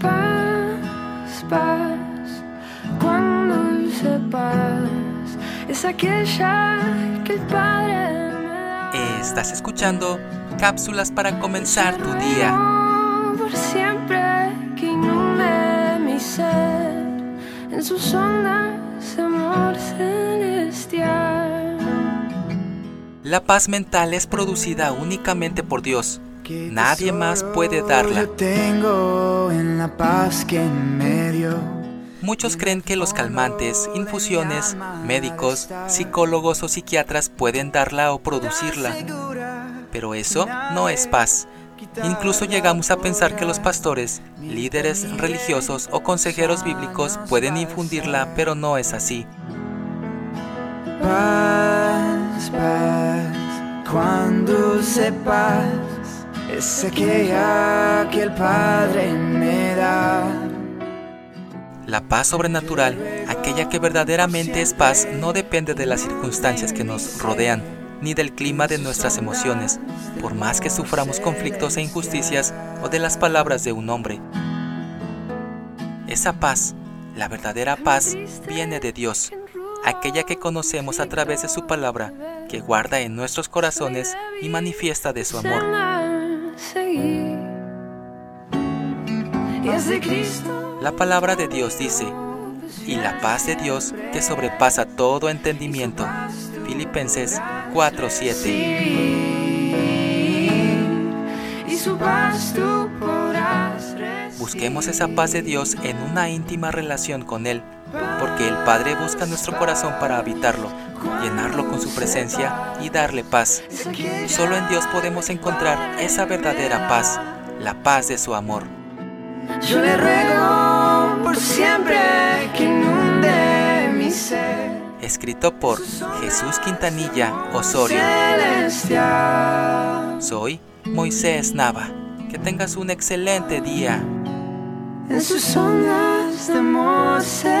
Paz, paz, cuán dulce paz es aquella que el Padre me da. Estás escuchando cápsulas para comenzar tu día. Por siempre que inunde mi ser en sus ondas amor celestial. La paz mental es producida únicamente por Dios. Nadie más puede darla. Muchos creen que los calmantes, infusiones, médicos, psicólogos o psiquiatras pueden darla o producirla. Pero eso no es paz. Incluso llegamos a pensar que los pastores, líderes religiosos o consejeros bíblicos pueden infundirla, pero no es así. Paz, paz, cuando sepas, que el Padre me da. La paz sobrenatural, aquella que verdaderamente es paz, no depende de las circunstancias que nos rodean, ni del clima de nuestras emociones, por más que suframos conflictos e injusticias o de las palabras de un hombre. Esa paz, la verdadera paz, viene de Dios, aquella que conocemos a través de su palabra, que guarda en nuestros corazones y manifiesta de su amor. Seguir. Y es de Cristo. La palabra de Dios dice, y la paz de Dios que sobrepasa todo entendimiento. Filipenses 4:7. Y su paz recibir. Busquemos esa paz de Dios en una íntima relación con Él, porque el Padre busca nuestro corazón para habitarlo, llenarlo con su presencia y darle paz. Solo en Dios podemos encontrar esa verdadera paz, la paz de su amor. Yo le ruego por siempre que inunde mi ser Escrito por Jesús Quintanilla Osorio. Soy Moisés Nava. Que tengas un excelente día. En sus ondas de amor celestial.